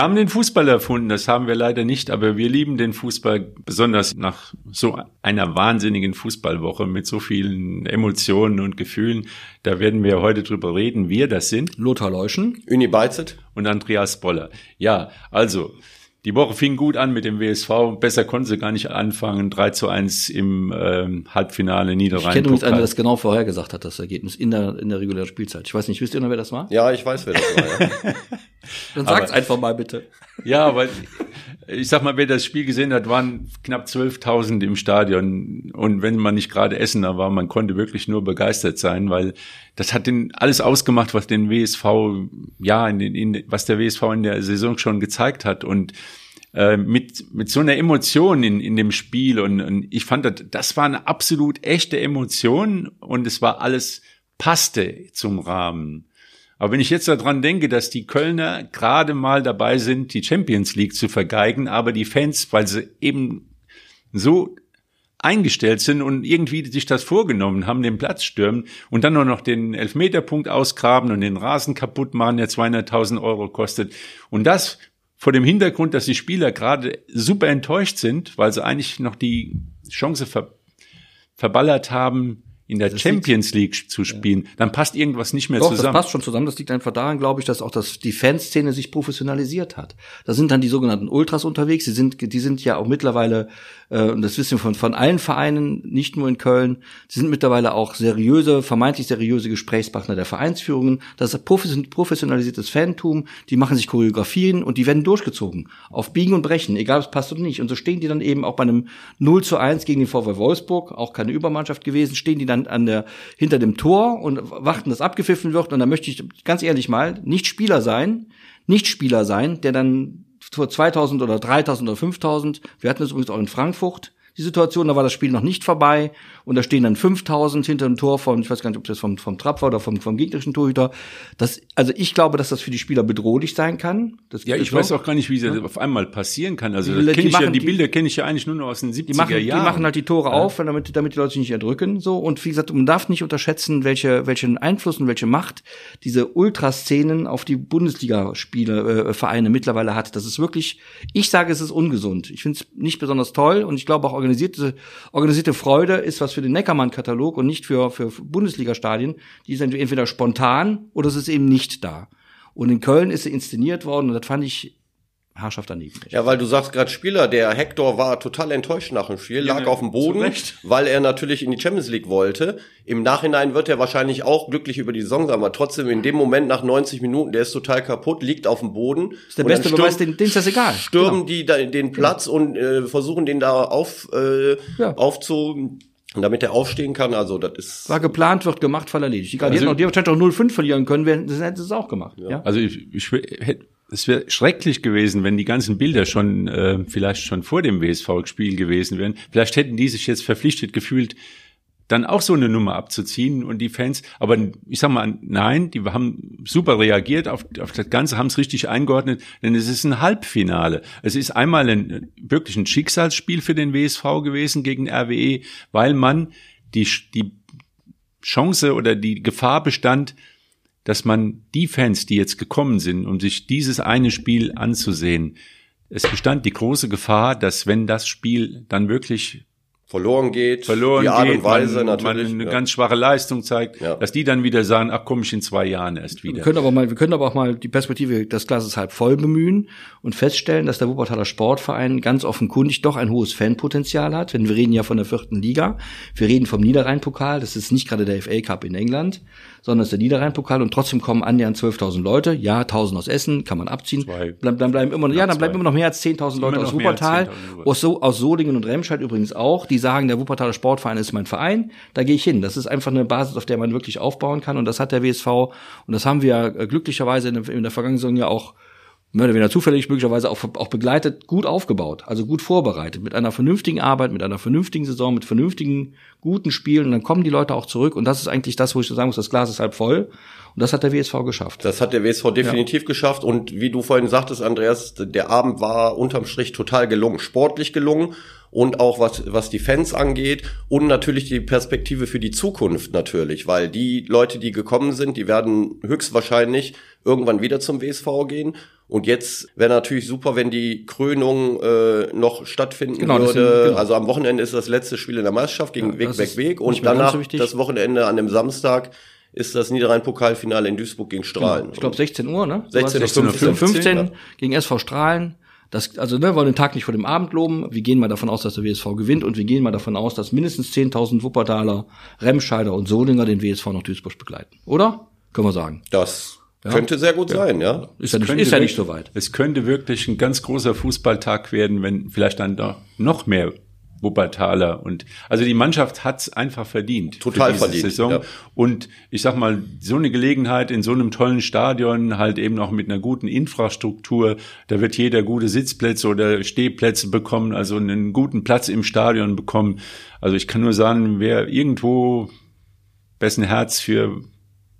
Wir haben den Fußball erfunden, das haben wir leider nicht, aber wir lieben den Fußball, besonders nach so einer wahnsinnigen Fußballwoche mit so vielen Emotionen und Gefühlen. Da werden wir heute drüber reden, wir das sind. Lothar Leuschen. Uni Beizet. Und Andreas Boller. Ja, also, die Woche fing gut an mit dem WSV. Besser konnte sie gar nicht anfangen. 3 zu 1 im ähm, Halbfinale Niederrhein. Ich kenne übrigens einen, der das genau vorhergesagt hat, das Ergebnis in der, in der regulären Spielzeit. Ich weiß nicht, wisst ihr noch, wer das war? Ja, ich weiß, wer das war. Ja. Dann sag's aber, einfach mal bitte. Ja, weil ich sag mal, wer das Spiel gesehen hat, waren knapp 12.000 im Stadion. Und wenn man nicht gerade Essener war, man konnte wirklich nur begeistert sein, weil das hat den alles ausgemacht, was den WSV, ja, in den, in, was der WSV in der Saison schon gezeigt hat. Und äh, mit, mit so einer Emotion in, in dem Spiel. Und, und ich fand, das, das war eine absolut echte Emotion und es war alles passte zum Rahmen. Aber wenn ich jetzt daran denke, dass die Kölner gerade mal dabei sind, die Champions League zu vergeigen, aber die Fans, weil sie eben so eingestellt sind und irgendwie sich das vorgenommen haben, den Platz stürmen und dann nur noch den Elfmeterpunkt ausgraben und den Rasen kaputt machen, der 200.000 Euro kostet. Und das vor dem Hintergrund, dass die Spieler gerade super enttäuscht sind, weil sie eigentlich noch die Chance ver verballert haben, in der das Champions League zu spielen, ja. dann passt irgendwas nicht mehr Doch, zusammen. Das passt schon zusammen. Das liegt einfach daran, glaube ich, dass auch das, die Fanszene sich professionalisiert hat. Da sind dann die sogenannten Ultras unterwegs. Die sind, die sind ja auch mittlerweile, äh, und das wissen wir von, von allen Vereinen, nicht nur in Köln, die sind mittlerweile auch seriöse, vermeintlich seriöse Gesprächspartner der Vereinsführungen. Das ist professionalisiertes Fantum. Die machen sich Choreografien und die werden durchgezogen. Auf Biegen und Brechen, egal ob es passt oder nicht. Und so stehen die dann eben auch bei einem 0 zu 1 gegen den VW Wolfsburg, auch keine Übermannschaft gewesen, stehen die dann an, an der, hinter dem Tor und warten, dass abgepfiffen wird. Und da möchte ich ganz ehrlich mal nicht Spieler sein, nicht Spieler sein, der dann vor 2000 oder 3000 oder 5000, wir hatten das übrigens auch in Frankfurt, die Situation, da war das Spiel noch nicht vorbei und da stehen dann 5000 hinter dem Tor von, ich weiß gar nicht, ob das vom, vom Trapp war oder vom, vom gegnerischen Torhüter. Das, also ich glaube, dass das für die Spieler bedrohlich sein kann. Das ja, ich weiß auch gar nicht, wie das ja. auf einmal passieren kann. Also die, die, ich ja, die Bilder kenne ich ja eigentlich nur noch aus den 70er die machen, Jahren. Die machen halt die Tore ja. auf, damit, damit die Leute sich nicht erdrücken. So Und wie gesagt, man darf nicht unterschätzen, welche, welchen Einfluss und welche Macht diese Ultraszenen auf die Bundesligaspiele, äh, Vereine mittlerweile hat. Das ist wirklich, ich sage, es ist ungesund. Ich finde es nicht besonders toll und ich glaube auch organisierte, organisierte Freude ist was für den Neckermann-Katalog und nicht für, für Bundesliga-Stadien. Die sind entweder spontan oder es ist eben nicht da. Und in Köln ist sie inszeniert worden und das fand ich Herrschaft daneben. Ja, weil du sagst gerade Spieler, der Hector war total enttäuscht nach dem Spiel, lag ja, auf dem Boden, weil er natürlich in die Champions League wollte. Im Nachhinein wird er wahrscheinlich auch glücklich über die Saison sein, aber trotzdem in dem Moment nach 90 Minuten, der ist total kaputt, liegt auf dem Boden. ist der beste Beweis, den, den ist das egal. Stürmen genau. die da den Platz genau. und äh, versuchen den da auf, äh, ja. aufzu und damit er aufstehen kann, also das ist. War geplant, wird gemacht, Fall erledigt. Egal, also, die hätten auch, die hätten auch 0-5 verlieren können, dann hätten sie es auch gemacht. Ja. ja? Also ich, ich hätte es wäre schrecklich gewesen, wenn die ganzen Bilder schon äh, vielleicht schon vor dem WSV-Spiel gewesen wären. Vielleicht hätten die sich jetzt verpflichtet gefühlt, dann auch so eine Nummer abzuziehen und die Fans, aber ich sag mal, nein, die haben super reagiert auf, auf das Ganze, haben es richtig eingeordnet, denn es ist ein Halbfinale. Es ist einmal ein, wirklich ein Schicksalsspiel für den WSV gewesen gegen RWE, weil man die, die Chance oder die Gefahr bestand, dass man die Fans, die jetzt gekommen sind, um sich dieses eine Spiel anzusehen, es bestand die große Gefahr, dass wenn das Spiel dann wirklich verloren geht, verloren die Art geht, und Weise man, natürlich, man eine ja. ganz schwache Leistung zeigt, ja. dass die dann wieder sagen, ach komm ich in zwei Jahren erst wieder. Wir können aber mal, wir können aber auch mal die Perspektive des Glases halb voll bemühen und feststellen, dass der Wuppertaler Sportverein ganz offenkundig doch ein hohes Fanpotenzial hat. Denn wir reden ja von der vierten Liga, wir reden vom Niederrhein-Pokal, das ist nicht gerade der FA Cup in England, sondern es ist der Niederrhein-Pokal und trotzdem kommen annähernd 12.000 Leute. Ja, 1.000 aus Essen, kann man abziehen. Zwei. Dann, dann bleiben immer, ja, ja dann bleiben immer noch mehr als 10.000 Leute aus Wuppertal, aus, aus Solingen und Remscheid übrigens auch, die sagen, der Wuppertaler Sportverein ist mein Verein, da gehe ich hin. Das ist einfach eine Basis, auf der man wirklich aufbauen kann und das hat der WSV und das haben wir äh, glücklicherweise in der, in der vergangenen Saison ja auch mehr oder weniger zufällig möglicherweise auch, auch begleitet, gut aufgebaut, also gut vorbereitet, mit einer vernünftigen Arbeit, mit einer vernünftigen Saison, mit vernünftigen, guten Spielen und dann kommen die Leute auch zurück und das ist eigentlich das, wo ich sagen muss, das Glas ist halb voll und das hat der WSV geschafft. Das hat der WSV definitiv ja. geschafft und wie du vorhin sagtest, Andreas, der Abend war unterm Strich total gelungen, sportlich gelungen und auch was, was die Fans angeht und natürlich die Perspektive für die Zukunft natürlich, weil die Leute, die gekommen sind, die werden höchstwahrscheinlich irgendwann wieder zum WSV gehen. Und jetzt wäre natürlich super, wenn die Krönung äh, noch stattfinden genau, würde. Sind, genau. Also am Wochenende ist das letzte Spiel in der Meisterschaft gegen ja, Weg, Weg, Weg. Und danach so das Wochenende an dem Samstag ist das Niederrhein-Pokalfinale in Duisburg gegen Strahlen. Genau. Ich glaube 16 Uhr, ne? 16 Uhr 15, 15 ja. gegen SV Strahlen. Das, also ne, wir wollen den Tag nicht vor dem Abend loben. Wir gehen mal davon aus, dass der WSV gewinnt und wir gehen mal davon aus, dass mindestens 10.000 Wuppertaler, Remscheider und Solinger den WSV nach Duisburg begleiten. Oder? Können wir sagen. Das ja. Könnte sehr gut ja. sein, ja. Ist ja nicht, ist ja nicht so weit. Es könnte wirklich ein ganz großer Fußballtag werden, wenn vielleicht dann da noch mehr Wuppertaler und also die Mannschaft hat's einfach verdient. Total verdient. Saison. Ja. Und ich sag mal, so eine Gelegenheit in so einem tollen Stadion, halt eben auch mit einer guten Infrastruktur, da wird jeder gute Sitzplätze oder Stehplätze bekommen, also einen guten Platz im Stadion bekommen. Also ich kann nur sagen, wer irgendwo besten Herz für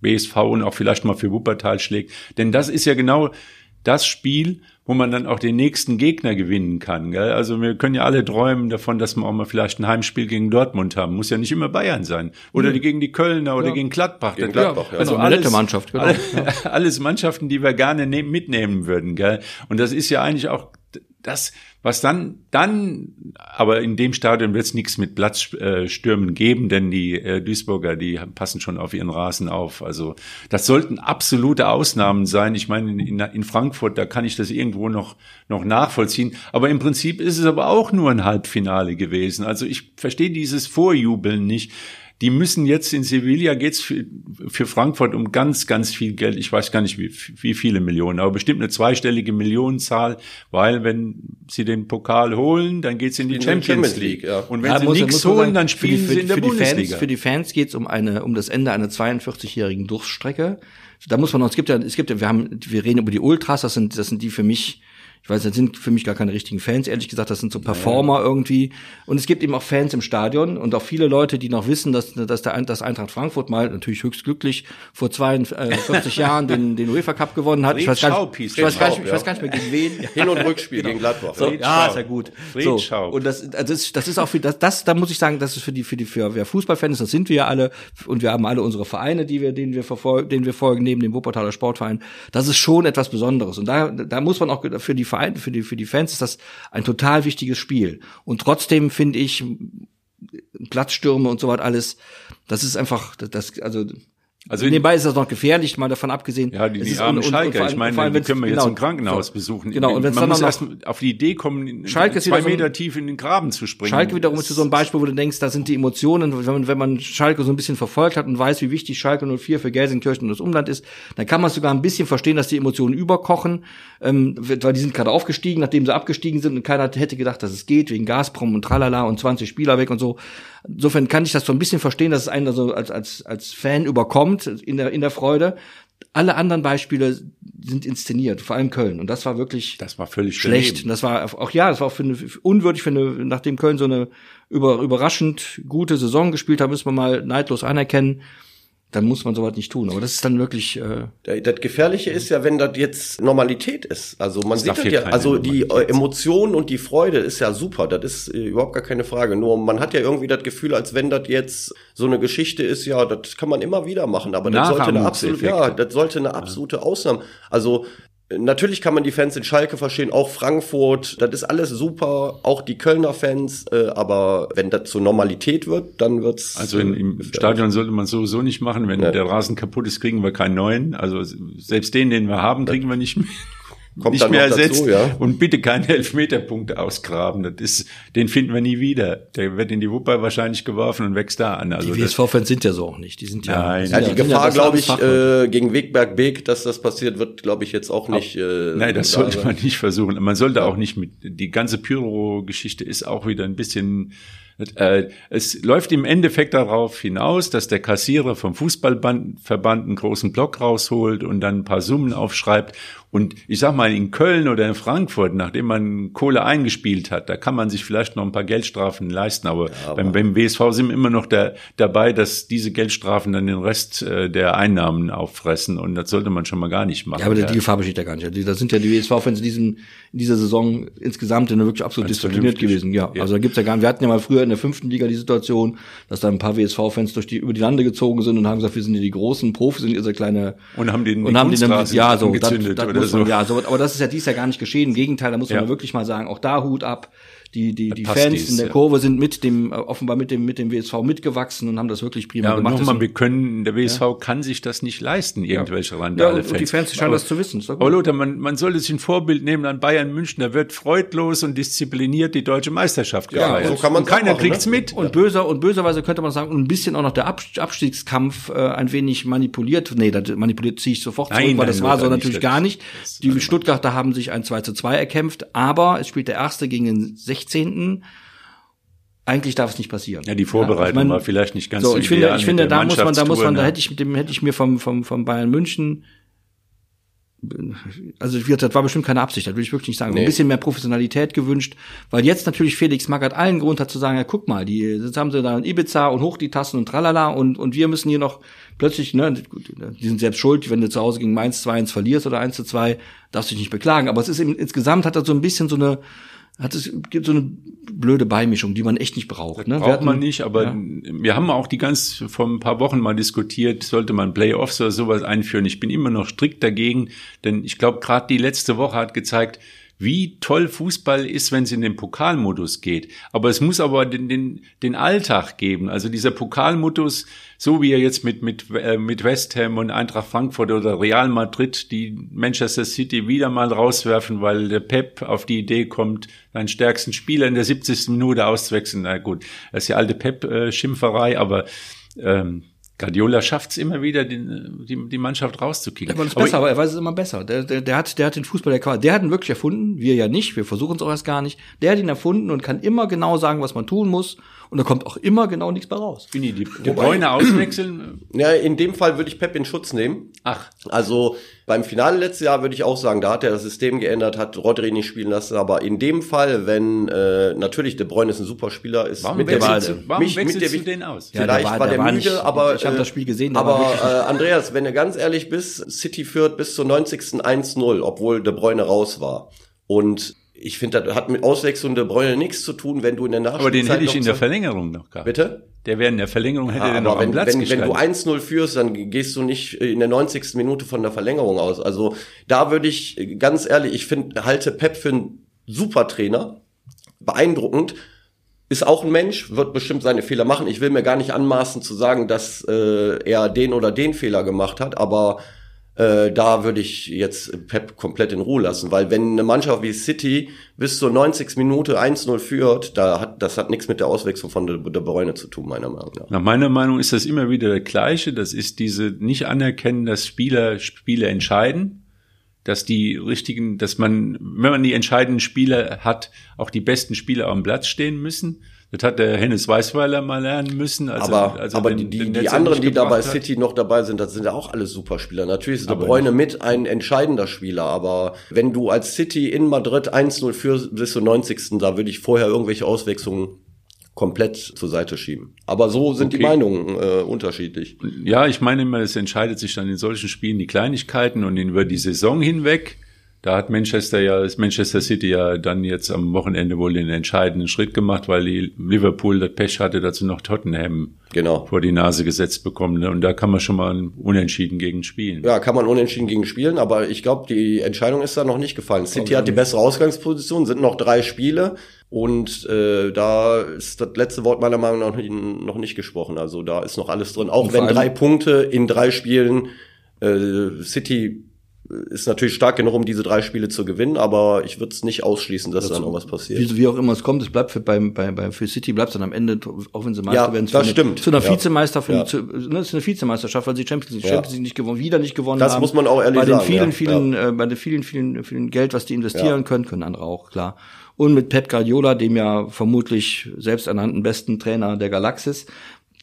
BSV und auch vielleicht mal für Wuppertal schlägt. Denn das ist ja genau das Spiel, wo man dann auch den nächsten Gegner gewinnen kann. Gell? Also wir können ja alle träumen davon, dass wir auch mal vielleicht ein Heimspiel gegen Dortmund haben. Muss ja nicht immer Bayern sein. Oder mhm. gegen die Kölner oder ja. gegen Gladbach. Gegen Gladbach ja. Also genau, alles, Mannschaft, genau. alles, alles Mannschaften, die wir gerne ne mitnehmen würden. Gell? Und das ist ja eigentlich auch das, was dann, dann, aber in dem Stadion wird es nichts mit Platzstürmen geben, denn die äh, Duisburger, die passen schon auf ihren Rasen auf. Also das sollten absolute Ausnahmen sein. Ich meine, in, in Frankfurt, da kann ich das irgendwo noch, noch nachvollziehen. Aber im Prinzip ist es aber auch nur ein Halbfinale gewesen. Also ich verstehe dieses Vorjubeln nicht die müssen jetzt in Sevilla geht's für, für Frankfurt um ganz, ganz viel Geld. Ich weiß gar nicht, wie, wie viele Millionen, aber bestimmt eine zweistellige Millionenzahl, weil wenn sie den Pokal holen, dann geht's in die Champions, Champions League. Ja. Und wenn ja, sie nichts holen, sagen, dann spielen für, sie in der für Bundesliga. Die Fans, für die Fans geht's um eine, um das Ende einer 42-jährigen Durststrecke. Da muss man noch, es gibt ja, es gibt ja, wir haben, wir reden über die Ultras, das sind, das sind die für mich ich weiß, das sind für mich gar keine richtigen Fans, ehrlich gesagt, das sind so Performer ja. irgendwie. Und es gibt eben auch Fans im Stadion und auch viele Leute, die noch wissen, dass, dass der dass Eintracht Frankfurt mal natürlich höchst glücklich vor 42 Jahren den, den UEFA Cup gewonnen hat. Ich weiß, gar nicht, ich, weiß gar nicht, ich weiß gar nicht mehr gegen wen. Hin- und Rückspiel genau. gegen Gladbach. So, ja, ist ja gut. So, und das, das, ist, das ist auch für das, das, da muss ich sagen, das ist für die, für die, für wer Fußballfans, das sind wir ja alle und wir haben alle unsere Vereine, die wir, denen wir verfolgen, denen wir folgen, neben dem Wuppertaler Sportverein. Das ist schon etwas Besonderes. Und da, da muss man auch für die Vereine, für die, für die Fans ist das ein total wichtiges Spiel. Und trotzdem finde ich, Platzstürme und so weiter alles, das ist einfach, das, also also nebenbei ist das noch gefährlich, mal davon abgesehen. Ja, die, die armen und, Schalke, ich meine, allem, die können wir genau, jetzt im Krankenhaus besuchen. Genau, und wenn man muss erst auf die Idee kommen, Schalke zwei Meter so tief in den Graben zu springen. Schalke wiederum ist so ein Beispiel, wo du denkst, da sind die Emotionen, wenn man, wenn man Schalke so ein bisschen verfolgt hat und weiß, wie wichtig Schalke 04 für Gelsenkirchen und das Umland ist, dann kann man sogar ein bisschen verstehen, dass die Emotionen überkochen, ähm, weil die sind gerade aufgestiegen, nachdem sie abgestiegen sind und keiner hätte gedacht, dass es geht, wegen Gazprom und tralala und 20 Spieler weg und so. Insofern kann ich das so ein bisschen verstehen, dass es einen also als, als, als Fan überkommt in der, in der Freude. Alle anderen Beispiele sind inszeniert, vor allem Köln. Und das war wirklich das war völlig schlecht. Daneben. Das war auch ja, das war auch für eine, unwürdig, für eine, nachdem Köln so eine über, überraschend gute Saison gespielt hat, müssen wir mal neidlos anerkennen dann muss man sowas nicht tun. Aber das ist dann wirklich. Äh das Gefährliche ist ja, wenn das jetzt Normalität ist. Also man sieht das ja, also die äh, Emotionen und die Freude ist ja super. Das ist äh, überhaupt gar keine Frage. Nur man hat ja irgendwie das Gefühl, als wenn das jetzt so eine Geschichte ist, ja, das kann man immer wieder machen. Aber das sollte eine absolute, ja, das sollte eine absolute Ausnahme. Also Natürlich kann man die Fans in Schalke verstehen, auch Frankfurt, das ist alles super, auch die Kölner Fans, äh, aber wenn das zur Normalität wird, dann wird's. Also in, im Stadion sollte man sowieso nicht machen, wenn ja. der Rasen kaputt ist, kriegen wir keinen neuen. Also selbst den, den wir haben, kriegen wir nicht mehr. Kommt nicht mehr ersetzt. Dazu, ja? Und bitte keine Elfmeterpunkte ausgraben. Das ist, den finden wir nie wieder. Der wird in die Wupper wahrscheinlich geworfen und wächst da an. Also die WSV-Fans sind ja so auch nicht. Die sind ja. Nein. Ja, die Gefahr, ja glaube ich, äh, gegen Wegberg Beek, dass das passiert, wird, glaube ich, jetzt auch nicht. Äh, Nein, das sollte sein. man nicht versuchen. Man sollte auch nicht mit, die ganze Pyro-Geschichte ist auch wieder ein bisschen, es läuft im Endeffekt darauf hinaus, dass der Kassierer vom Fußballverband einen großen Block rausholt und dann ein paar Summen aufschreibt und ich sag mal, in Köln oder in Frankfurt, nachdem man Kohle eingespielt hat, da kann man sich vielleicht noch ein paar Geldstrafen leisten. Aber, ja, aber beim, beim WSV sind wir immer noch da, dabei, dass diese Geldstrafen dann den Rest äh, der Einnahmen auffressen. Und das sollte man schon mal gar nicht machen. Ja, aber die Gefahr besteht ja gar nicht. Da sind ja die WSV-Fans in, in dieser Saison insgesamt wirklich absolut Ganz diszipliniert gewesen. Ja, ja, also da gibt's ja gar nicht. Wir hatten ja mal früher in der fünften Liga die Situation, dass da ein paar WSV-Fans durch die, über die Lande gezogen sind und haben gesagt, wir sind ja die großen Profis, sind ihr so kleine. Und haben den, und haben den, ja, so, das, das muss man, so. ja, so, aber das ist ja dies Jahr gar nicht geschehen. Im Gegenteil, da muss man ja. wirklich mal sagen, auch da Hut ab. Die, die, die Fans dies, in der Kurve sind mit dem, äh, offenbar mit dem, mit dem WSV mitgewachsen und haben das wirklich prima ja, gemacht. Nochmal, wir können, der WSV ja. kann sich das nicht leisten, irgendwelche ja. Randale ja, und, und die Fans scheinen das zu wissen. Aber Lothar, man, man sollte sich ein Vorbild nehmen an Bayern München, da wird freudlos und diszipliniert die deutsche Meisterschaft gefeiert. Ja, so kann man keiner machen, kriegt's ne? mit. Und böser, und böserweise könnte man sagen, und ein bisschen auch noch der Abstiegskampf äh, ein wenig manipuliert. Nee, das manipuliert ziehe ich sofort zurück, nein, weil das war so natürlich nicht, gar nicht. Die Stuttgarter haben sich ein 2 zu 2 erkämpft, aber es spielt der erste gegen den 16 eigentlich darf es nicht passieren. Ja, die Vorbereitung ja, ich mein, war vielleicht nicht ganz so. Ich finde, ich finde, da muss man, da muss man, da hätte ich mit dem, hätte ich mir vom, vom, vom Bayern München, also das war bestimmt keine Absicht, das will ich wirklich nicht sagen. Nee. Ein bisschen mehr Professionalität gewünscht, weil jetzt natürlich Felix Magath allen Grund hat zu sagen, ja, guck mal, die, jetzt haben sie da in Ibiza und hoch die Tassen und tralala und, und wir müssen hier noch plötzlich, ne, die sind selbst schuld, wenn du zu Hause gegen Mainz 2-1 verlierst oder 1 zu 2, darfst du dich nicht beklagen. Aber es ist eben, insgesamt hat er so ein bisschen so eine, hat es gibt so eine blöde Beimischung, die man echt nicht braucht. Ne? Braucht hatten, man nicht, aber ja. wir haben auch die ganz vor ein paar Wochen mal diskutiert, sollte man Playoffs oder sowas einführen. Ich bin immer noch strikt dagegen, denn ich glaube, gerade die letzte Woche hat gezeigt, wie toll Fußball ist, wenn es in den Pokalmodus geht. Aber es muss aber den, den, den Alltag geben. Also dieser Pokalmodus, so wie er jetzt mit, mit, äh, mit West Ham und Eintracht Frankfurt oder Real Madrid die Manchester City wieder mal rauswerfen, weil der Pep auf die Idee kommt, seinen stärksten Spieler in der 70. Minute auszuwechseln. Na gut, das ist ja alte Pep-Schimpferei, aber ähm, Guardiola schafft es immer wieder, den, die, die Mannschaft rauszukicken. Ja, aber, besser, aber er weiß es immer besser. Der, der, der, hat, der hat den Fußball der der hat ihn wirklich erfunden, wir ja nicht, wir versuchen es auch erst gar nicht. Der hat ihn erfunden und kann immer genau sagen, was man tun muss. Und da kommt auch immer genau nichts mehr raus. Fini, die, die Bräune auswechseln? Ja, in dem Fall würde ich Pep in Schutz nehmen. Ach. Also beim Finale letztes Jahr würde ich auch sagen, da hat er das System geändert, hat Rodri nicht spielen lassen. Aber in dem Fall, wenn äh, natürlich De Bruyne ist ein super Spieler, ist warum mit der Wahl, du, warum mich, mit der, du den aus? Vielleicht ja, der war, war der, der war müde, nicht, aber ich habe das Spiel gesehen. Aber äh, Andreas, wenn du ganz ehrlich bist, City führt bis zur 90. 1-0, obwohl De Bruyne raus war. Und ich finde, das hat mit Auswechslung der Bräune nichts zu tun, wenn du in der Nachspielzeit Aber den hätte ich in der Verlängerung noch gehabt. Bitte? Der wäre in der Verlängerung, hätte ja, der noch wenn, am Platz wenn, wenn du 1-0 führst, dann gehst du nicht in der 90. Minute von der Verlängerung aus. Also da würde ich, ganz ehrlich, ich finde, halte Pep für einen super Trainer. Beeindruckend. Ist auch ein Mensch, wird bestimmt seine Fehler machen. Ich will mir gar nicht anmaßen zu sagen, dass äh, er den oder den Fehler gemacht hat, aber äh, da würde ich jetzt Pep komplett in Ruhe lassen, weil wenn eine Mannschaft wie City bis zur 90. Minute 1-0 führt, da hat, das hat nichts mit der Auswechslung von der, der Bräune zu tun, meiner Meinung nach. Nach meiner Meinung ist das immer wieder der Gleiche. Das ist diese nicht anerkennen, dass Spieler Spiele entscheiden, dass die richtigen, dass man, wenn man die entscheidenden Spieler hat, auch die besten Spieler am Platz stehen müssen. Das hat der Hennes Weißweiler mal lernen müssen. Aber also aber den, die, den die anderen, die da bei City noch dabei sind, das sind ja auch alle Superspieler. Natürlich ist der Bräune mit ein entscheidender Spieler, aber wenn du als City in Madrid 1-0 führst bis zur 90. Da würde ich vorher irgendwelche Auswechslungen komplett zur Seite schieben. Aber so sind okay. die Meinungen äh, unterschiedlich. Ja, ich meine immer, es entscheidet sich dann in solchen Spielen die Kleinigkeiten und über die Saison hinweg da hat Manchester ja, ist Manchester City ja dann jetzt am Wochenende wohl den entscheidenden Schritt gemacht, weil die Liverpool das Pech hatte, dazu noch Tottenham genau. vor die Nase gesetzt bekommen. Ne? Und da kann man schon mal unentschieden gegen spielen. Ja, kann man unentschieden gegen spielen, aber ich glaube, die Entscheidung ist da noch nicht gefallen. City hat die bessere Ausgangsposition, sind noch drei Spiele. Und äh, da ist das letzte Wort meiner Meinung nach noch nicht gesprochen. Also da ist noch alles drin. Auch wenn drei Punkte in drei Spielen äh, City ist natürlich stark genug, um diese drei Spiele zu gewinnen, aber ich würde es nicht ausschließen, dass das da noch was passiert. Wie, wie, auch immer es kommt, es bleibt für, beim, bei, bei, für City bleibt es dann am Ende, auch wenn sie Meister ja, werden, das eine, stimmt. zu einer ja. Vizemeister, für, ja. zu, ne, das ist eine Vizemeisterschaft, weil sie Champions League, Champions League nicht gewonnen, wieder nicht gewonnen das haben. Das muss man auch ehrlich bei den sagen. Vielen, vielen, äh, bei den vielen, vielen, vielen Geld, was die investieren können, können andere auch, klar. und mit Pep Guardiola, dem ja vermutlich selbsternannten besten Trainer der Galaxis,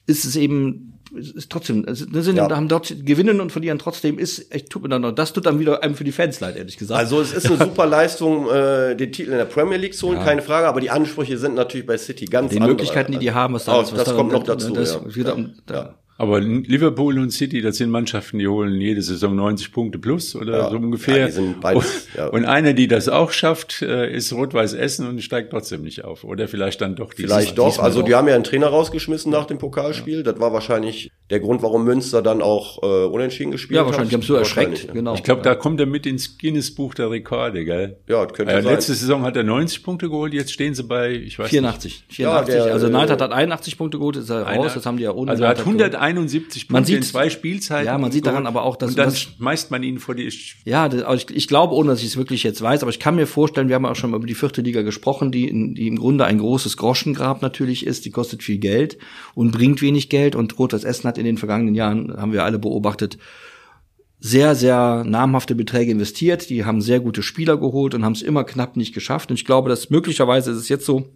ist es eben ist trotzdem, also, sind, ja. haben dort gewinnen und verlieren trotzdem ist echt tut mir dann noch, das tut dann wieder einem für die Fans leid, ehrlich gesagt. Also es ist eine super Leistung, äh, den Titel in der Premier League zu holen, ja. keine Frage, aber die Ansprüche sind natürlich bei City ganz die andere. Die Möglichkeiten, die die haben, was da, oh, was das da, kommt noch dazu. Das, ja. Wieder, da, aber Liverpool und City, das sind Mannschaften, die holen jede Saison 90 Punkte plus oder ja, so ungefähr. Ja, die sind beides, ja. Und eine, die das auch schafft, äh, ist Rot-Weiß Essen und steigt trotzdem nicht auf. Oder vielleicht dann doch. Vielleicht doch. Also die haben ja einen Trainer rausgeschmissen nach dem Pokalspiel. Das war wahrscheinlich der Grund, warum Münster dann auch äh, unentschieden gespielt hat. Ja, wahrscheinlich. Die haben so erschreckt. Genau. Ich glaube, da kommt er mit ins Guinness-Buch der Rekorde, gell? Ja, das könnte äh, sein. Letzte Saison hat er 90 Punkte geholt. Jetzt stehen sie bei, ich weiß 84. nicht. 84. Ja, der, also Neidhardt hat 81 Punkte geholt. Ist er raus. Das haben die ja ohne. Also er hat 171 Punkte sieht, in zwei Spielzeiten. Ja, man sieht daran aber auch, dass und dann das, schmeißt man ihn vor die. Ja, das, ich, ich glaube, ohne dass ich es wirklich jetzt weiß, aber ich kann mir vorstellen, wir haben auch schon mal über die vierte Liga gesprochen, die, die im Grunde ein großes Groschengrab natürlich ist. Die kostet viel Geld und bringt wenig Geld. Und Rot Essen hat in den vergangenen Jahren, haben wir alle beobachtet, sehr, sehr namhafte Beträge investiert. Die haben sehr gute Spieler geholt und haben es immer knapp nicht geschafft. Und ich glaube, dass möglicherweise ist es jetzt so,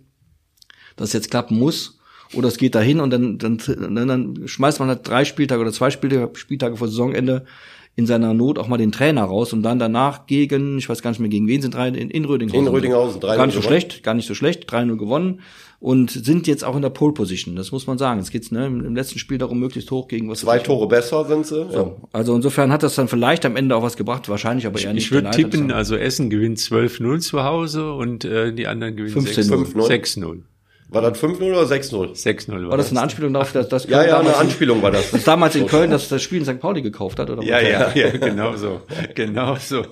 dass es jetzt klappen muss oder es geht dahin und dann, dann, dann, schmeißt man halt drei Spieltage oder zwei Spieltage, Spieltage vor Saisonende in seiner Not auch mal den Trainer raus und dann danach gegen, ich weiß gar nicht mehr, gegen wen sind drei in, in Rödinghausen. In Rödinghausen, drei Gar nicht so schlecht, gar nicht so schlecht, 3-0 gewonnen und sind jetzt auch in der Pole Position, das muss man sagen. Jetzt geht's ne, im, letzten Spiel darum, möglichst hoch gegen was. Zwei Tore besser sind sie. So, ja. Also insofern hat das dann vielleicht am Ende auch was gebracht, wahrscheinlich aber eher nicht. Ich würde tippen, also Essen gewinnt 12-0 zu Hause und äh, die anderen gewinnen 6-0. War das 5-0 oder 6-0? 6-0 war, war das. eine Anspielung darauf, dass das Ja, ja, eine Anspielung war das. Das damals in Köln, dass das Spiel in St. Pauli gekauft hat, oder? Ja, ja, ja, genau so. Genau so.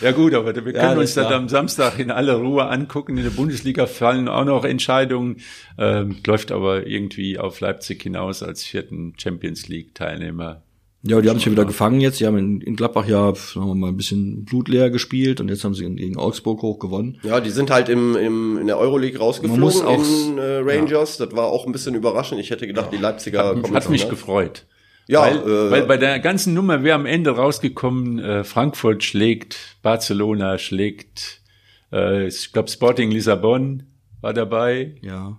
Ja gut, aber wir können ja, uns das am Samstag in aller Ruhe angucken. In der Bundesliga fallen auch noch Entscheidungen. Ähm, läuft aber irgendwie auf Leipzig hinaus als vierten Champions League Teilnehmer. Ja, die haben sich ja wieder gefangen jetzt. Die haben in, in Gladbach ja, sagen wir mal, ein bisschen blutleer gespielt und jetzt haben sie gegen Augsburg hoch gewonnen. Ja, die sind halt im, im, in der Euroleague rausgeflogen Man muss auch, in äh, Rangers. Ja. Das war auch ein bisschen überraschend. Ich hätte gedacht, ja. die Leipziger hat, kommen Hat mich ne? gefreut. Ja, weil, äh, weil bei der ganzen Nummer wäre am Ende rausgekommen, äh, Frankfurt schlägt, Barcelona schlägt, äh, ich glaube Sporting Lissabon war dabei. Ja.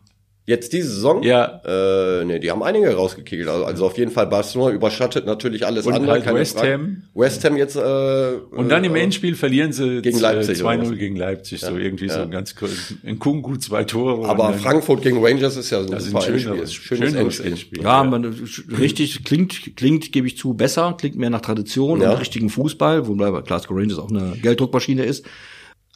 Jetzt diese Saison? Ja. Äh, nee, die haben einige rausgekickelt. Also, also auf jeden Fall Barcelona überschattet natürlich alles und andere. Halt West Frage. Ham. West Ham jetzt. Äh, und dann im äh, Endspiel verlieren sie gegen Leipzig 2-0 gegen Leipzig. Ja, so irgendwie ja. so ganz kurz. In Kungu zwei Tore. Aber Frankfurt gegen Rangers ist ja so ein super schöneres, Endspiel. Schönes, schönes Endspiel. Endspiel. Ja, man, richtig, klingt, klingt, gebe ich zu, besser, klingt mehr nach Tradition ja. und richtigen Fußball, wobei Glasgow Rangers auch eine Gelddruckmaschine ist.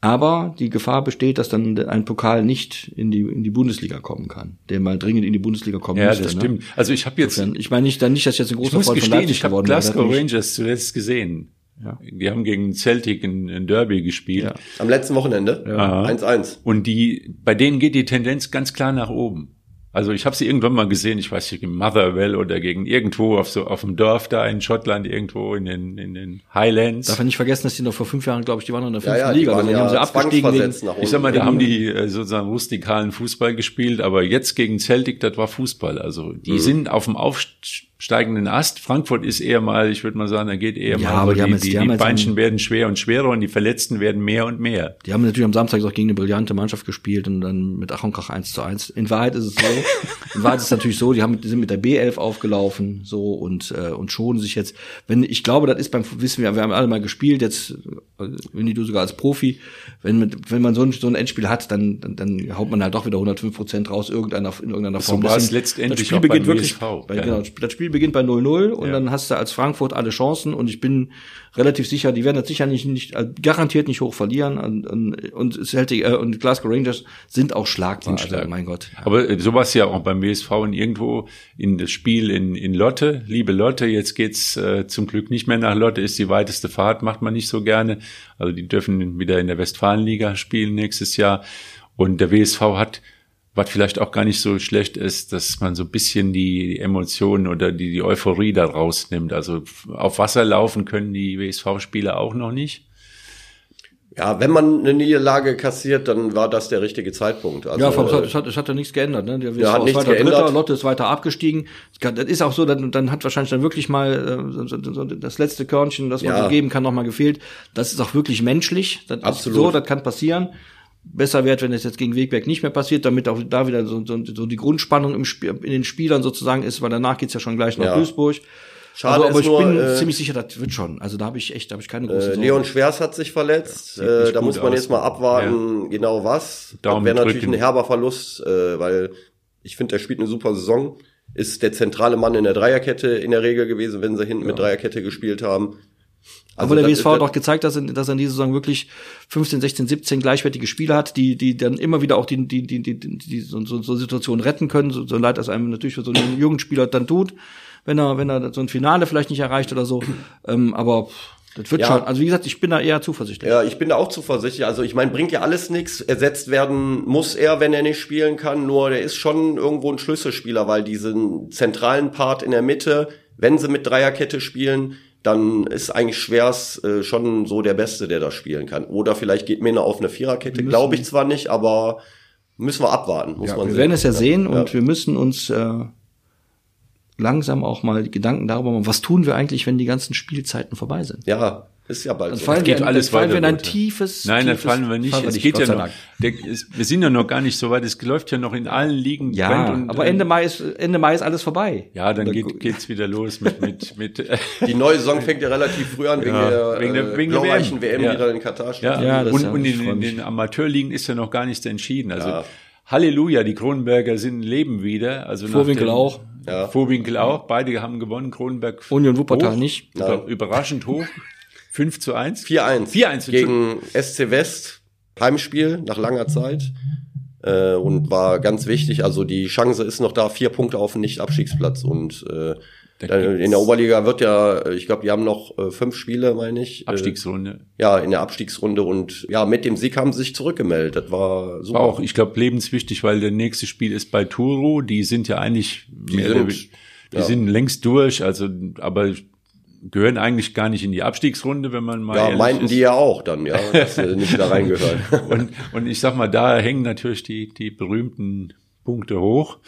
Aber die Gefahr besteht, dass dann ein Pokal nicht in die, in die Bundesliga kommen kann, der mal dringend in die Bundesliga kommen ja, müsste. Ja, das stimmt. Ne? Also ich habe jetzt, ich meine nicht, dann nicht, dass ich jetzt ein großer Freund von Leipzig ich geworden Glasgow Rangers zuletzt gesehen. Ja. Die haben gegen Celtic ein, ein Derby gespielt. Ja. Am letzten Wochenende. 1-1. Ja. Und die, bei denen geht die Tendenz ganz klar nach oben. Also ich habe sie irgendwann mal gesehen, ich weiß nicht, gegen Motherwell oder gegen irgendwo auf so auf dem Dorf da in Schottland, irgendwo in den, in den Highlands. Darf man nicht vergessen, dass die noch vor fünf Jahren, glaube ich, die waren noch in der fünften ja, ja, Liga. Die, also die haben sie abgestiegen wegen, Ich sag mal, da haben die äh, sozusagen rustikalen Fußball gespielt, aber jetzt gegen Celtic, das war Fußball. Also die mhm. sind auf dem Aufstieg steigenden Ast. Frankfurt ist eher mal, ich würde mal sagen, da geht eher ja, mal, aber die, die, jetzt, die, die, die Beinchen werden schwer und schwerer und die Verletzten werden mehr und mehr. Die haben natürlich am Samstag auch gegen eine brillante Mannschaft gespielt und dann mit Ach und Krach 1 zu 1. In Wahrheit ist es so, in Wahrheit ist es natürlich so, die haben, die sind mit der B11 aufgelaufen, so und, äh, und schonen sich jetzt, wenn, ich glaube, das ist beim, wissen wir, wir haben alle mal gespielt, jetzt, wenn du sogar als Profi, wenn, wenn man so ein, so ein Endspiel hat, dann, dann, dann haut man halt doch wieder 105 Prozent raus, irgendeiner, in irgendeiner Form. So war es letztendlich das Spiel beginnt wirklich, bei, ja. genau, das Spiel beginnt bei 0-0 und ja. dann hast du als Frankfurt alle Chancen und ich bin relativ sicher, die werden das sicher nicht, nicht äh, garantiert nicht hoch verlieren und, und, und Celtic äh, und Glasgow Rangers sind auch. Sind also, mein Gott. Ja. Aber sowas ja auch beim WSV und irgendwo in das Spiel in, in Lotte, liebe Lotte, jetzt geht's äh, zum Glück nicht mehr nach Lotte, ist die weiteste Fahrt, macht man nicht so gerne. Also die dürfen wieder in der Westfalenliga spielen nächstes Jahr. Und der WSV hat was vielleicht auch gar nicht so schlecht ist, dass man so ein bisschen die Emotionen oder die, die Euphorie da rausnimmt. Also auf Wasser laufen können die WSV-Spieler auch noch nicht. Ja, wenn man eine Niederlage kassiert, dann war das der richtige Zeitpunkt. Also, ja, es hat, es, hat, es hat ja nichts geändert. Ne? Der ja, hat nichts weiter geändert. Dritter, Lotte ist weiter abgestiegen. Das ist auch so, dann, dann hat wahrscheinlich dann wirklich mal äh, das letzte Körnchen, das man ja. so geben kann, nochmal gefehlt. Das ist auch wirklich menschlich. Das Absolut. so, das kann passieren. Besser wird, wenn es jetzt gegen Wegberg nicht mehr passiert, damit auch da wieder so, so, so die Grundspannung im Spiel, in den Spielern sozusagen ist, weil danach geht's ja schon gleich nach Ja. Duisburg. Schade also, aber ist ich nur, bin äh, ziemlich sicher, das wird schon. Also da habe ich echt, da habe ich keine große Äh. Leon Schwers hat sich verletzt. sieht äh, da muss man aus. jetzt mal abwarten, genau was. Daumen das wäre natürlich ein herber Verlust, äh, weil ich finde, der spielt eine super Saison. Ist der zentrale Mann in der Dreierkette in der Regel gewesen, wenn sie hinten mit Dreierkette gespielt haben. Aber der WSV hat auch gezeigt, dass er, dass er in dieser Saison wirklich 15, 16, 17 gleichwertige Spieler hat, die, die dann immer wieder auch die, die, die, die, die, die so, so, so Situationen retten können, so, so leid es einem natürlich für so einen Jugendspieler dann tut, wenn er, wenn er so ein Finale vielleicht nicht erreicht oder so. Ähm, aber das wird Ja. schon. Also wie gesagt, ich bin da eher zuversichtlich. Ja, ich bin da auch zuversichtlich. Also ich meine, bringt ja alles nichts. Ersetzt werden muss er, wenn er nicht spielen kann. Nur der ist schon irgendwo ein Schlüsselspieler, weil diesen zentralen Part in der Mitte, wenn sie mit Dreierkette spielen, dann ist eigentlich Schwers äh, schon so der Beste, der da spielen kann. Oder vielleicht geht Mena auf eine Viererkette, glaube ich zwar nicht, aber müssen wir abwarten, muss Ja, man wir sehen. werden es ja sehen und Ja. wir müssen uns äh, langsam auch mal Gedanken darüber machen, was tun wir eigentlich, wenn die ganzen Spielzeiten vorbei sind. Ja, ist ja bald Dann so. fallen geht wir in, alles dann fallen wir in ein Leute. tiefes. Nein, dann fallen wir nicht. fallen es geht Gott ja noch. Der, es, wir sind ja noch gar nicht so weit. Es läuft ja noch in allen Ligen. Ja, und, aber äh, Ende Mai ist Ende Mai ist alles vorbei. Ja, dann Da- geht, geht's wieder los mit mit mit. Äh, Die neue Saison fängt ja relativ früh an, wegen Ja, der, wegen der- äh, wegen der WM. WM, Ja. die dann in Katar steht. ja, Ja, und, ja, und in, in den Amateurligen ist ja noch gar nichts entschieden. Also Ja. Halleluja, die Kronenberger sind leben wieder. Also Vorwinkel dem- auch. Ja. Vorwinkel auch. Beide haben gewonnen. Kronenberg Union Wuppertal hoch, nicht. Über, überraschend hoch. 5 zu 1. 4-1. 4-1 Gegen SC West. Heimspiel nach langer Zeit. Äh, und war ganz wichtig. Also die Chance ist noch da, vier Punkte auf den Nicht-Abstiegsplatz. Und äh, in der Oberliga wird ja, ich glaube, die haben noch äh, fünf Spiele, meine ich. Abstiegsrunde. Äh, ja, in der Abstiegsrunde. Und ja, mit dem Sieg haben sie sich zurückgemeldet. Das war super. War auch, ich glaube, lebenswichtig, weil der nächste Spiel ist bei Turo. Die sind ja eigentlich, die, sind- die ja. sind längst durch, also, aber gehören eigentlich gar nicht in die Abstiegsrunde, wenn man mal ja, meinten ist. die ja auch dann, ja, dass sie nicht da reingehören. und, und ich sag mal, da hängen natürlich die, die berühmten Punkte hoch.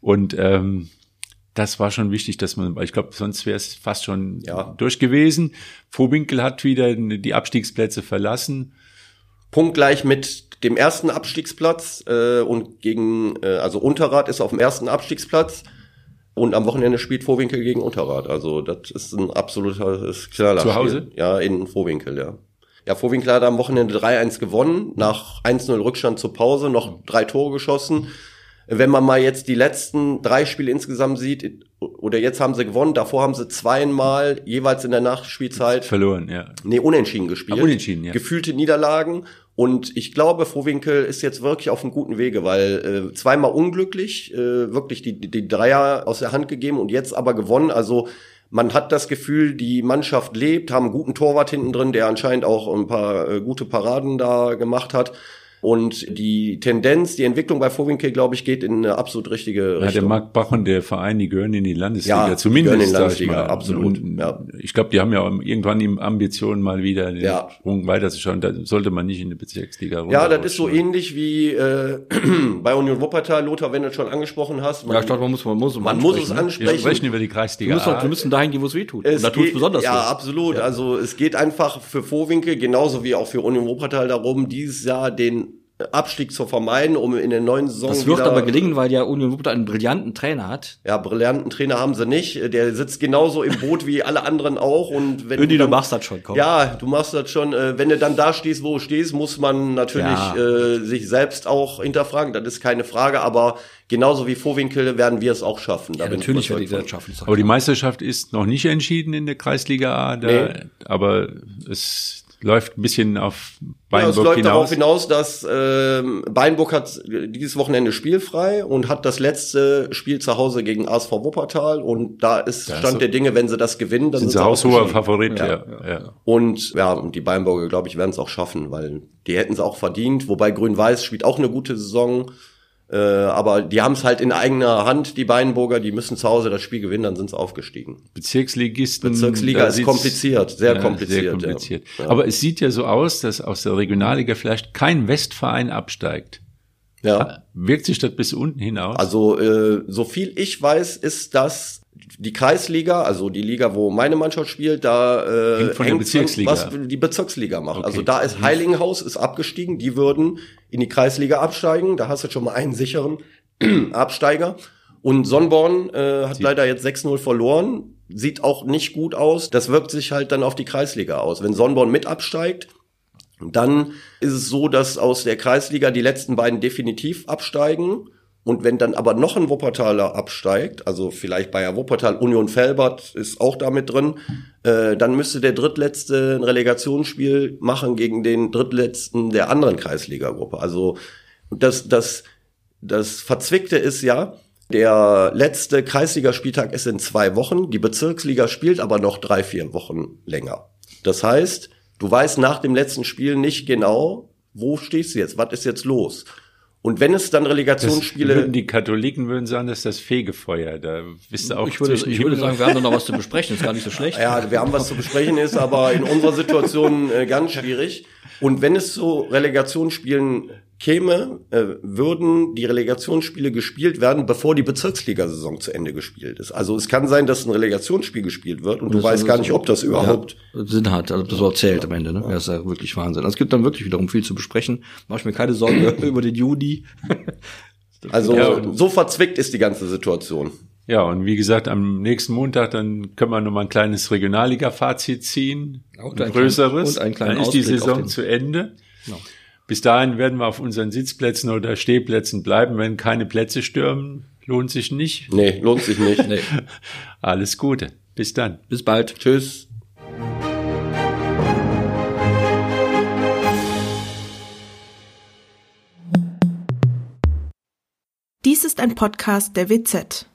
Und ähm, das war schon wichtig, dass man, weil ich glaube, sonst wäre es fast schon Ja. durch gewesen. Vorwinkel hat wieder die Abstiegsplätze verlassen. punktgleich mit dem ersten Abstiegsplatz äh, und gegen, äh, also Unterrad ist auf dem ersten Abstiegsplatz und am Wochenende spielt Vorwinkel gegen Unterrad. Also das ist ein absoluter Knaller. Zu Hause? Ja, in Vorwinkel, ja. Ja, Vorwinkel hat am Wochenende 3-1 gewonnen, nach 1-0 Rückstand zur Pause, noch drei Tore geschossen. Wenn man mal jetzt die letzten drei Spiele insgesamt sieht, oder jetzt haben sie gewonnen, davor haben sie zweimal jeweils in der Nachspielzeit Verloren, ja. Nee, unentschieden gespielt. Ah, unentschieden, ja. Gefühlte Niederlagen. Und ich glaube, Vorwinkel ist jetzt wirklich auf einem guten Wege, weil äh, zweimal unglücklich, äh, wirklich die, die Dreier aus der Hand gegeben und jetzt aber gewonnen. Also man hat das Gefühl, die Mannschaft lebt, haben einen guten Torwart hinten drin, der anscheinend auch ein paar äh, gute Paraden da gemacht hat. Und die Tendenz, die Entwicklung bei Vorwinkel, glaube ich, geht in eine absolut richtige Ja, der Richtung. Marc Bach und der Verein, die gehören in die Landesliga, Ja, zumindest. gehören in die ich Landesliga, mal. absolut, Und, ja. Ich glaube, die haben ja irgendwann die Ambitionen, mal wieder den Ja. Sprung weiterzuschauen. Da sollte man nicht in die Bezirksliga Ja, das ist so runterrutschen. ähnlich wie äh, bei Union Wuppertal, Lothar, wenn du es schon angesprochen hast. Man, Ja, ich dachte, man muss, man muss, man muss es ansprechen, ne? Wir ansprechen. sprechen über die Wir Kreisliga. müssen, wir müssen dahin gehen, wo es weh tut. Es Und da tut es besonders Ja, weh. absolut. Also es geht einfach für Vorwinkel genauso wie auch für Union Wuppertal darum, dieses Jahr den Abstieg zu vermeiden, um in der neuen Saison Das wird aber gelingen, weil ja Union Wuppertal einen brillanten Trainer hat. Ja, brillanten Trainer haben sie nicht. Der sitzt genauso im Boot wie alle anderen auch. Und wenn Ödi, du dann- machst das schon, komm. Ja, du machst das schon. Äh, wenn du dann da stehst, wo du stehst, muss man natürlich Ja. äh, sich selbst auch hinterfragen. Das ist keine Frage. Aber genauso wie Vorwinkel werden wir es auch schaffen. Da Ja, natürlich werde ich überzeugt das schaffen. Aber die Meisterschaft ist noch nicht entschieden in der Kreisliga A, da, Nee. aber es läuft ein bisschen auf Ja, es Beinburg läuft hinaus. darauf hinaus, dass ähm, Beinburg hat dieses Wochenende spielfrei und hat das letzte Spiel zu Hause gegen ASV Wuppertal und da ist Da Stand ist- der Dinge, wenn sie das gewinnen, dann sind sind sie haushoher. Favorit, ja. Ja, ja, Und ja, und die Beinburger, glaube ich, werden es auch schaffen, weil die hätten es auch verdient. Wobei Grün-Weiß spielt auch eine gute Saison. Äh, aber die haben es halt in eigener Hand, die Beinburger. Die müssen zu Hause das Spiel gewinnen, dann sind sie aufgestiegen. Bezirksligisten. Bezirksliga ist kompliziert, sehr ja, kompliziert. Sehr kompliziert. Ja. Aber es sieht ja so aus, dass aus der Regionalliga vielleicht kein Westverein absteigt. Ja. Wirkt sich das bis unten hinaus? Also, äh, so viel ich weiß, ist das die Kreisliga, also die Liga, wo meine Mannschaft spielt, da äh, hängt von der Bezirksliga. was die Bezirksliga macht. Okay. Also da ist Heiligenhaus ist abgestiegen, die würden in die Kreisliga absteigen. Da hast du schon mal einen sicheren Absteiger. Und Sonnborn äh, hat leider jetzt 6-0 verloren. Sieht auch nicht gut aus. Das wirkt sich halt dann auf die Kreisliga aus. Wenn Sonnborn mit absteigt, dann ist es so, dass aus der Kreisliga die letzten beiden definitiv absteigen. Und wenn dann aber noch ein Wuppertaler absteigt, also vielleicht Bayer Wuppertal, Union Felbert ist auch damit drin, äh, dann müsste der drittletzte ein Relegationsspiel machen gegen den drittletzten der anderen Kreisliga-Gruppe. Also das, das, das Verzwickte ist ja, der letzte Kreisligaspieltag ist in zwei Wochen, die Bezirksliga spielt aber noch drei, vier Wochen länger. Das heißt, du weißt nach dem letzten Spiel nicht genau, wo stehst du jetzt, was ist jetzt los. Und wenn es dann Das Relegationsspiele würden die Katholiken würden sagen, das ist das Fegefeuer. Da bist du auch Ich würde, ich würde sagen, wir haben doch noch was zu besprechen, ist gar nicht so schlecht. Ja, wir haben was zu besprechen, ist aber in unserer Situation äh, ganz schwierig. Und wenn es zu Relegationsspielen käme, äh, würden die Relegationsspiele gespielt werden, bevor die Bezirksligasaison zu Ende gespielt ist. Also es kann sein, dass ein Relegationsspiel gespielt wird und, du das weißt gar nicht, ob das überhaupt ja, Sinn hat, also ob das überhaupt zählt am Ende. Ne? Ja. Das ist ja wirklich Wahnsinn. Also es gibt dann wirklich wiederum viel zu besprechen. Mach ich mir keine Sorgen über den Juni. Also Ja. so verzwickt ist die ganze Situation. Ja, und wie gesagt, am nächsten Montag, dann können wir nochmal ein kleines Regionalliga-Fazit ziehen. Auch ein ein größeres. klein- und einen kleinen dann ist die Ausblick auf Saison zu Ende. Genau. Bis dahin werden wir auf unseren Sitzplätzen oder Stehplätzen bleiben. Wenn keine Plätze stürmen, lohnt sich nicht. Nee, lohnt sich nicht. Nee. Alles Gute. Bis dann. Bis bald. Tschüss. Dies ist ein Podcast der WZ.